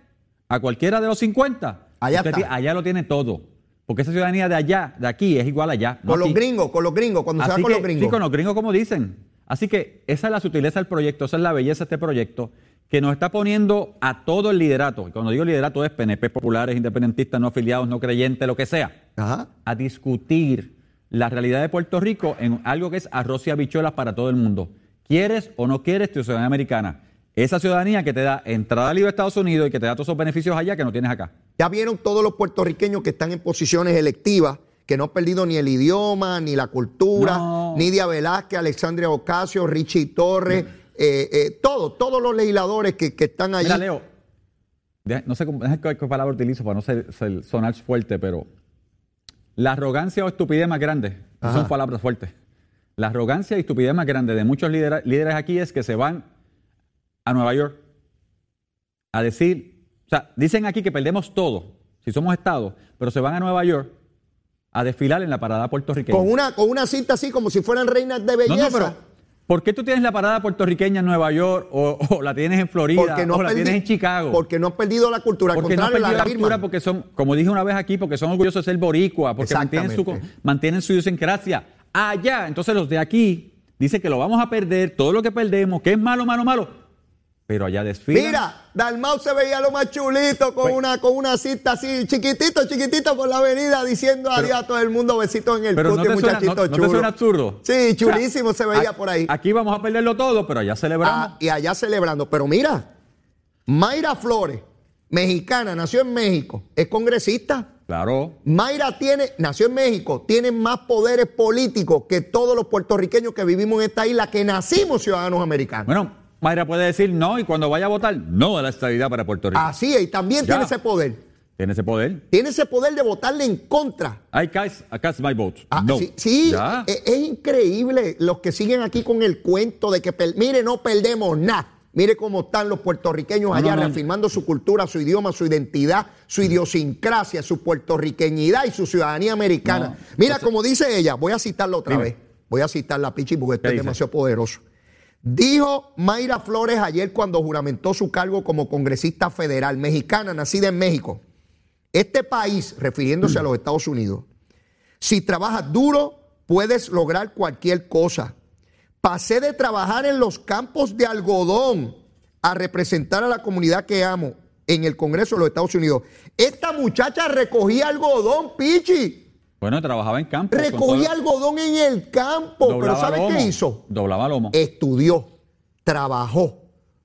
a cualquiera de los 50, Allá usted está. ti- allá lo tiene todo. Porque esa ciudadanía de allá, de aquí, es igual allá. no Con los gringos, con los gringos, cuando se va con que, los gringos. Sí, con los gringos, como dicen. Así que esa es la sutileza del proyecto, esa es la belleza de este proyecto, que nos está poniendo a todo el liderato. Y cuando digo liderato es PNP populares, independentistas, no afiliados, no creyentes, lo que sea Ajá. a discutir la realidad de Puerto Rico en algo que es arroz y habichuelas para todo el mundo. ¿Quieres o no quieres tu ciudadanía americana? Esa ciudadanía que te da entrada libre a Estados Unidos y que te da todos esos beneficios allá que no tienes acá. Ya vieron todos los puertorriqueños que están en posiciones electivas, que no han perdido ni el idioma, ni la cultura, No. Nidia Velázquez, Alexandria Ocasio, Richie Torres, eh, eh, todos, todos los legisladores que, que están allí. Mira, Leo, no sé cómo, qué, qué palabra utilizo para no ser- ser- sonar fuerte, pero la arrogancia o estupidez más grande, Ajá. son palabras fuertes. La arrogancia y estupidez más grande de muchos líderes aquí es que se van a Nueva York a decir, o sea, dicen aquí que perdemos todo si somos Estado, pero se van a Nueva York a desfilar en la parada puertorriqueña. con una, con una cinta así como si fueran reinas de belleza. no, pero ¿por qué tú tienes la parada puertorriqueña en Nueva York o, o la tienes en Florida porque no o la tienes en Chicago? Porque no han perdido la cultura, al porque no contrario, perdido la la cultura porque son, como dije una vez aquí, porque son orgullosos de ser boricua, porque mantienen su, mantienen su idiosincrasia. Allá, entonces los de aquí dicen que lo vamos a perder, todo lo que perdemos, que es malo, malo, malo, pero allá desfilan. Mira, Dalmau se veía lo más chulito con Pues- una con una cinta así, chiquitito, chiquitito por la avenida, diciendo adiós a todo el mundo, besitos en el pero no te, suena, muchachito no- no te chulo. suena absurdo. Sí, chulísimo se veía por ahí. Aquí vamos a perderlo todo, pero allá celebramos. Ah, y allá celebrando. Pero mira, Mayra Flores, mexicana, nació en México, es congresista. Claro. Mayra tiene, nació en México, tiene más poderes políticos que todos los puertorriqueños que vivimos en esta isla, que nacimos ciudadanos americanos. Bueno, Mayra puede decir no y cuando vaya a votar, no a la estabilidad para Puerto Rico. Así es, y también Ya. tiene ese poder. Tiene ese poder. Tiene ese poder de votarle en contra. I cast, I cast my vote. Ah, no. sí, sí, Ya. es, es increíble los que siguen aquí con el cuento de que, mire, no perdemos nada. Mire cómo están los puertorriqueños allá no, no. reafirmando su cultura, su idioma, su identidad, su idiosincrasia, su puertorriqueñidad y su ciudadanía americana. Mira, como dice ella, voy a citarla otra Dime. vez. Voy a citarla, Pichi, porque esto ¿Qué es dice? demasiado poderoso. Dijo Mayra Flores ayer cuando juramentó su cargo como congresista federal mexicana, nacida en México. Este país, refiriéndose a los Estados Unidos, si trabajas duro, puedes lograr cualquier cosa. Pasé de trabajar en los campos de algodón a representar a la comunidad que amo en el Congreso de los Estados Unidos. Esta muchacha recogía algodón, Pichi. Bueno, trabajaba en campo. Recogía algodón en el campo. Pero ¿sabes lomo, qué hizo? Doblaba lomo. Estudió, trabajó,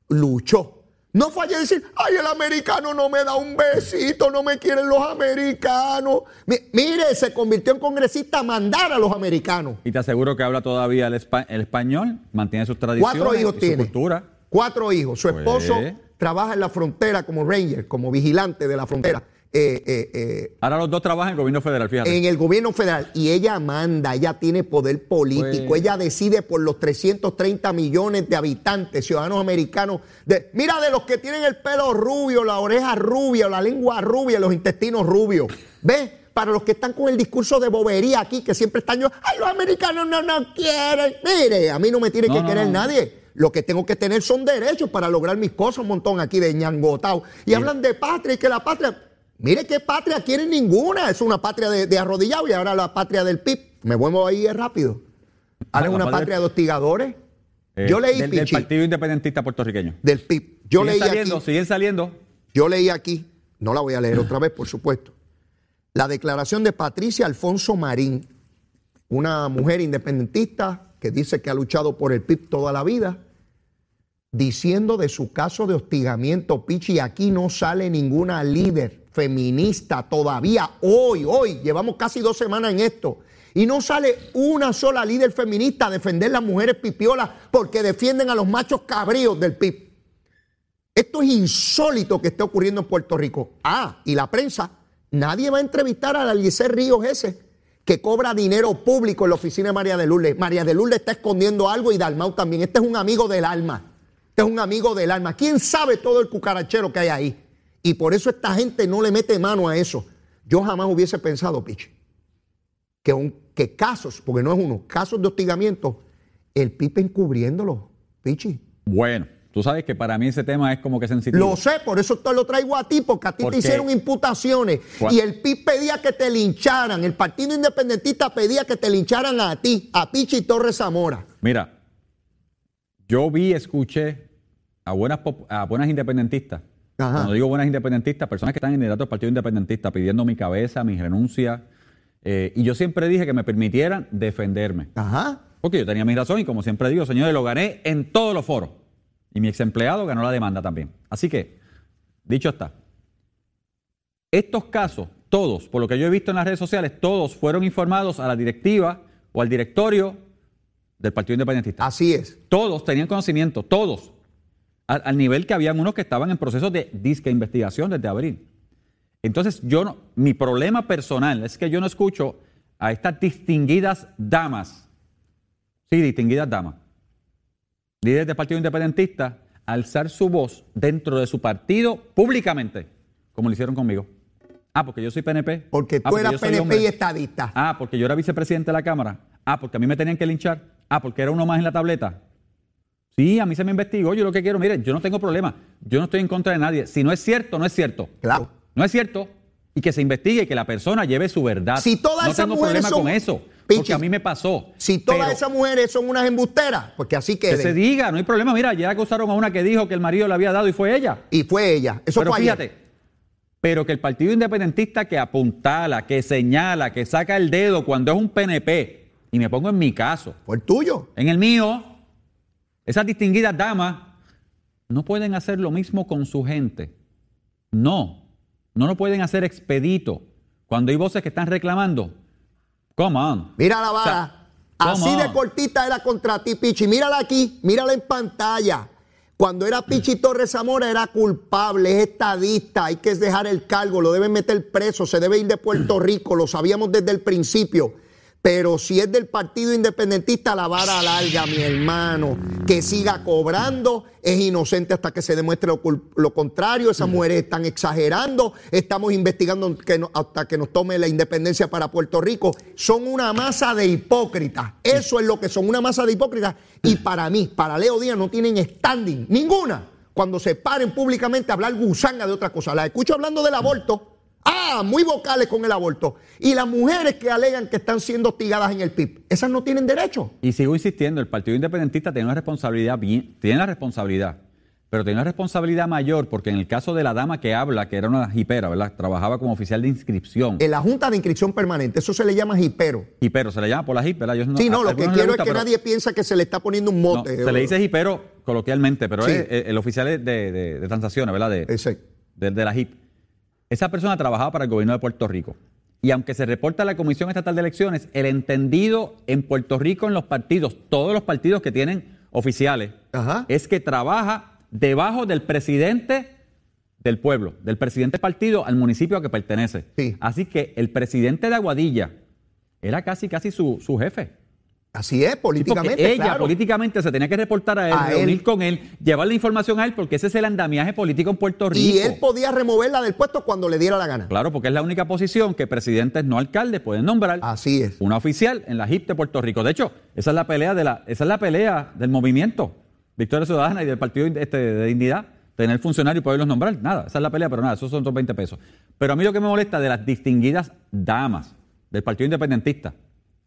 luchó. No a decir, ay, el americano no me da un besito, no me quieren los americanos. Mi- mire, se convirtió en congresista a mandar a los americanos. Y te aseguro que habla todavía el, espa- el español, mantiene sus tradiciones Cuatro hijos y su cultura. Cuatro hijos. Su Pues. esposo trabaja en la frontera como ranger, como vigilante de la frontera. Eh, eh, eh, Ahora los dos trabajan en el gobierno federal, fíjate. en el gobierno federal y ella manda, ella tiene poder político, Pues- ella decide por los 330 millones de habitantes, ciudadanos americanos. De, mira, de los que tienen el pelo rubio, la oreja rubia, la lengua rubia, los intestinos rubios. ¿Ves? Para los que están con el discurso de bobería aquí, que siempre están yo, ay, los americanos no nos quieren. Mire, a mí no me tiene No, que no, querer no. nadie. Lo que tengo que tener son derechos para lograr mis cosas, un montón aquí de ñangotao. Y hablan de patria y que la patria. Mire qué patria quieren ninguna. Es una patria de, de arrodillado y ahora la patria del PIB. Me muevo ahí rápido. Ahora es una patria- patria de hostigadores. Eh, yo leí, del, del Partido Independentista Puertorriqueño. del PIB. Yo siguen leí saliendo, aquí. siguen saliendo. Yo leí aquí, no la voy a leer otra vez, por supuesto, la declaración de Patricia Alfonso Marín, una mujer independentista que dice que ha luchado por el PIB toda la vida, diciendo de su caso de hostigamiento, Pichi, aquí no sale ninguna líder feminista todavía, hoy, hoy, llevamos casi dos semanas en esto, y no sale una sola líder feminista a defender las mujeres pipiolas porque defienden a los machos cabríos del PIB. Esto es insólito que esté ocurriendo en Puerto Rico. Ah, y la prensa, nadie va a entrevistar a la Ríos ese, que cobra dinero público en la oficina de María de Lourdes. María de Lourdes está escondiendo algo y Dalmau también. Este es un amigo del alma. Este es un amigo del alma. ¿Quién sabe todo el cucarachero que hay ahí? Y por eso esta gente no le mete mano a eso. Yo jamás hubiese pensado, Pichi, que, un- que casos, porque no es uno, casos de hostigamiento, el Pipe encubriéndolos, Pichi. Bueno, tú sabes que para mí ese tema es como que sensitivo. Lo sé, por eso te lo traigo a ti, porque a ti ¿Por te qué? hicieron imputaciones ¿Cuál? y el PIB pedía que te lincharan, el Partido Independentista pedía que te lincharan a ti, a Pichi Torres Zamora. Mira, yo vi, escuché a buenas, a buenas independentistas. Ajá. Cuando digo buenas independentistas, personas que están en el liderato del Partido Independentista pidiendo mi cabeza, mi renuncia. eh, y yo siempre dije que me permitieran defenderme. Ajá. Porque yo tenía mi razón y como siempre digo, señores, lo gané en todos los foros. Y mi ex empleado ganó la demanda también. Así que, dicho está, estos casos, todos, por lo que yo he visto en las redes sociales, todos fueron informados a la directiva o al directorio del Partido Independentista. Así es. Todos tenían conocimiento, todos. Al, al nivel que habían unos que estaban en proceso de disque investigación desde abril. Entonces, yo no, mi problema personal es que yo no escucho a estas distinguidas damas, sí, distinguidas damas, líderes del Partido Independentista, alzar su voz dentro de su partido públicamente, como lo hicieron conmigo. Ah, porque yo soy PNP. Porque Ah, tú eras yo soy PNP hombre. y estadista. Ah, porque yo era vicepresidente de la Cámara. Ah, porque a mí me tenían que linchar. Ah, porque era uno más en la tableta. Sí, a mí se me investigó. Yo lo que quiero, mire, yo no tengo problema. Yo no estoy en contra de nadie. Si no es cierto, no es cierto. Claro. No es cierto. Y que se investigue y que la persona lleve su verdad. Si todas no esas tengo mujeres problema son- con eso. Porque a mí me pasó. Si todas Pero esas mujeres son unas embusteras, porque así Que se queden. diga, no hay problema. Mira, ayer acusaron a una que dijo que el marido le había dado y fue ella. Y fue ella. Eso pero fue ayer. fíjate, pero que el Partido Independentista que apuntala, que señala, que saca el dedo cuando es un PNP, y me pongo en mi caso, Fue el tuyo. en el mío, esas distinguidas damas no pueden hacer lo mismo con su gente. No, no lo pueden hacer expedito. Cuando hay voces que están reclamando, come on. Mira la O sea, vara. Así de cortita era contra ti, Pichi. Mírala aquí, mírala en pantalla. Cuando era Pichi Torres Zamora era culpable, es estadista, hay que dejar el cargo, lo deben meter preso, se debe ir de Puerto Rico, lo sabíamos desde el principio. Pero si es del Partido Independentista, la vara larga, mi hermano, que siga cobrando, es inocente hasta que se demuestre lo, lo contrario. Esas mujeres están exagerando, estamos investigando que no- hasta que nos tome la independencia para Puerto Rico. Son una masa de hipócritas. Eso es lo que son, una masa de hipócritas. Y para mí, para Leo Díaz, no tienen standing, ninguna, cuando se paren públicamente a hablar gusanga de otra cosa. La escucho hablando del aborto. Ah, muy vocales con el aborto. Y las mujeres que alegan que están siendo hostigadas en el PIB, esas no tienen derecho. Y sigo insistiendo, el Partido Independentista tiene una responsabilidad bien, tiene la responsabilidad, pero tiene una responsabilidad mayor porque en el caso de la dama que habla, que era una jipera, ¿verdad? Trabajaba como oficial de inscripción. En la Junta de Inscripción Permanente, eso se le llama jipero. Jipero, se le llama por la jip, ¿verdad? Yo no- Sí, no, lo que quiero gusta, es que nadie piensa que se le está poniendo un no, mote. se le dice jipero coloquialmente, pero Sí. es eh, el oficial de, de- de transacciones, ¿verdad? De, Ese. de, de la HIP. Esa persona trabajaba para el gobierno de Puerto Rico. Y aunque se reporta a la Comisión Estatal de Elecciones, el entendido en Puerto Rico en los partidos, todos los partidos que tienen oficiales, Ajá. es que trabaja debajo del presidente del pueblo, del presidente del partido al municipio a que pertenece. Sí. Así que el presidente de Aguadilla era casi, casi su, su jefe. Así es, Sí, políticamente. ella claro. políticamente se tenía que reportar a él, A reunir él. con él, llevar la información a él, porque ese es el andamiaje político en Puerto Rico. Y él podía removerla del puesto cuando le diera la gana. Claro, porque es la única posición que presidentes no alcaldes pueden nombrar. Así es. Una oficial en la JIP de Puerto Rico. De hecho, esa es la pelea de la, esa es la pelea del movimiento Victoria Ciudadana y del Partido este, de Dignidad. Tener funcionarios y poderlos nombrar. Nada, esa es la pelea, pero nada, esos son otros 20 pesos. Pero a mí lo que me molesta de las distinguidas damas del Partido Independentista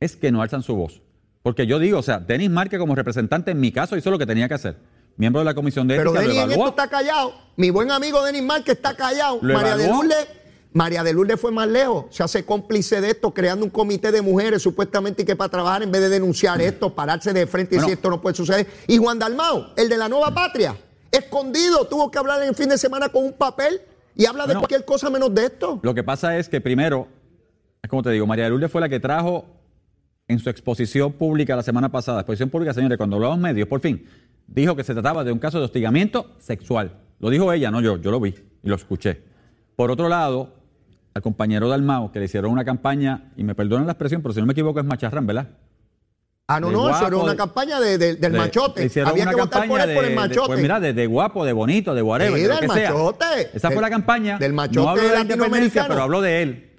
es que no alzan su voz. Porque yo digo, o sea, Denis Márquez como representante en mi caso hizo lo que tenía que hacer. Miembro de la Comisión de Pero Ética lo Denis en esto está callado. Mi buen amigo Denis Márquez está callado. Lo María de. Lourdes, María de Lourdes fue más lejos. Se hace cómplice de esto, creando un comité de mujeres supuestamente y que para trabajar en vez de denunciar esto, pararse de frente y Bueno. decir esto no puede suceder. Y Juan Dalmao, el de la nueva patria, escondido, tuvo que hablar en el fin de semana con un papel y habla de cualquier cosa menos de esto. Lo que pasa es que primero, es como te digo, María de Lourdes fue la que trajo en su exposición pública la semana pasada, exposición pública, señores, cuando hablamos medios, por fin, dijo que se trataba de un caso de hostigamiento sexual. Lo dijo ella, no yo, yo lo vi y lo escuché. Por otro lado, al compañero Dalmao, que le hicieron una campaña, y me perdonan la expresión, pero si no me equivoco es macharrán, ¿verdad? Ah, no, de no, eso era guapo, una campaña de- de- del De- machote. hicieron Había una que votar por él por el de- machote. pues mira, de, guapo, de bonito, de whatever, lo del que sea. machote. Esa fue la campaña. del machote no hablo de la independencia, pero hablo de él.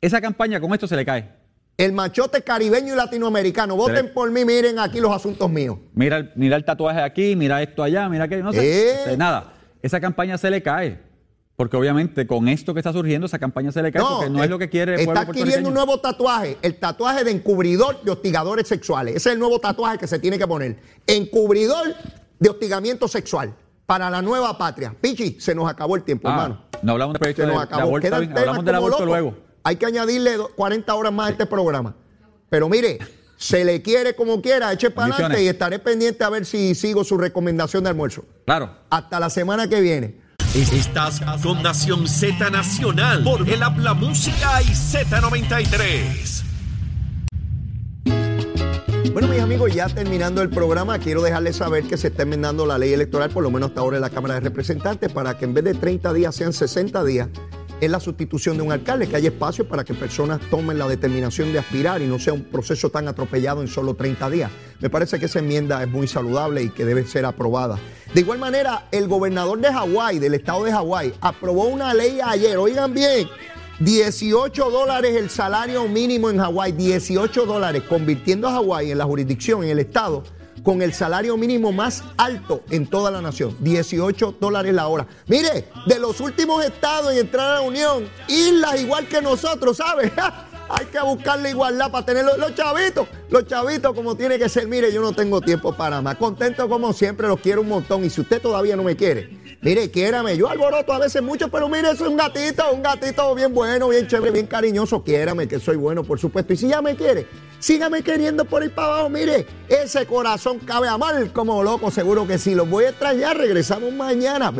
Esa campaña con esto se le cae. El machote caribeño y latinoamericano. Voten por mí, miren aquí los asuntos míos. Mira, el- mira el tatuaje aquí, mira esto allá, mira que no sé. Eh. Este, Nada, esa campaña se le cae. Porque obviamente con esto que está surgiendo, esa campaña se le cae porque no es lo que quiere el Está adquiriendo un nuevo tatuaje, el tatuaje de encubridor de hostigadores sexuales. Ese es el nuevo tatuaje que se tiene que poner. Encubridor de hostigamiento sexual para la nueva patria. Pichi, se nos acabó el tiempo, Ah, hermano. no hablamos del proyecto Se de, nos de acabó. aborto, hablamos del aborto loco. luego. Hay que añadirle do- 40 horas más a este programa. Pero mire, se le quiere como quiera, eche para adelante y estaré pendiente a ver si sigo su recomendación de almuerzo. Claro. Hasta la semana que viene. Estás con Nación Z Nacional por el Habla Música y Z93. Bueno, mis amigos, ya terminando el programa, quiero dejarles saber que se está enmendando la ley electoral, por lo menos hasta ahora en la Cámara de Representantes, para que en vez de 30 días sean 60 días en la sustitución de un alcalde, que haya espacio para que personas tomen la determinación de aspirar y no sea un proceso tan atropellado en solo 30 días. Me parece que esa enmienda es muy saludable y que debe ser aprobada. De igual manera, el gobernador de Hawái, del estado de Hawái, aprobó una ley ayer, oigan bien, 18 dólares el salario mínimo en Hawái, 18 dólares, convirtiendo a Hawái en la jurisdicción, en el estado, con el salario mínimo más alto en toda la nación, 18 dólares la hora. Mire, de los últimos estados en entrar a la Unión, islas igual que nosotros, ¿sabe? *laughs* Hay que buscarle igualdad para tener los, chavitos, los chavitos como tiene que ser. Mire, yo no tengo tiempo para más. Contento como siempre, los quiero un montón. Y si usted todavía no me quiere, mire, quiérame. Yo alboroto a veces mucho, pero mire, soy un gatito, un gatito bien bueno, bien chévere, bien cariñoso. Quiérame, que soy bueno, por supuesto. Y si ya me quiere, sígame queriendo por ahí para abajo. Mire, ese corazón cabe a mal como loco, seguro que sí. Los voy a extrañar. Regresamos mañana.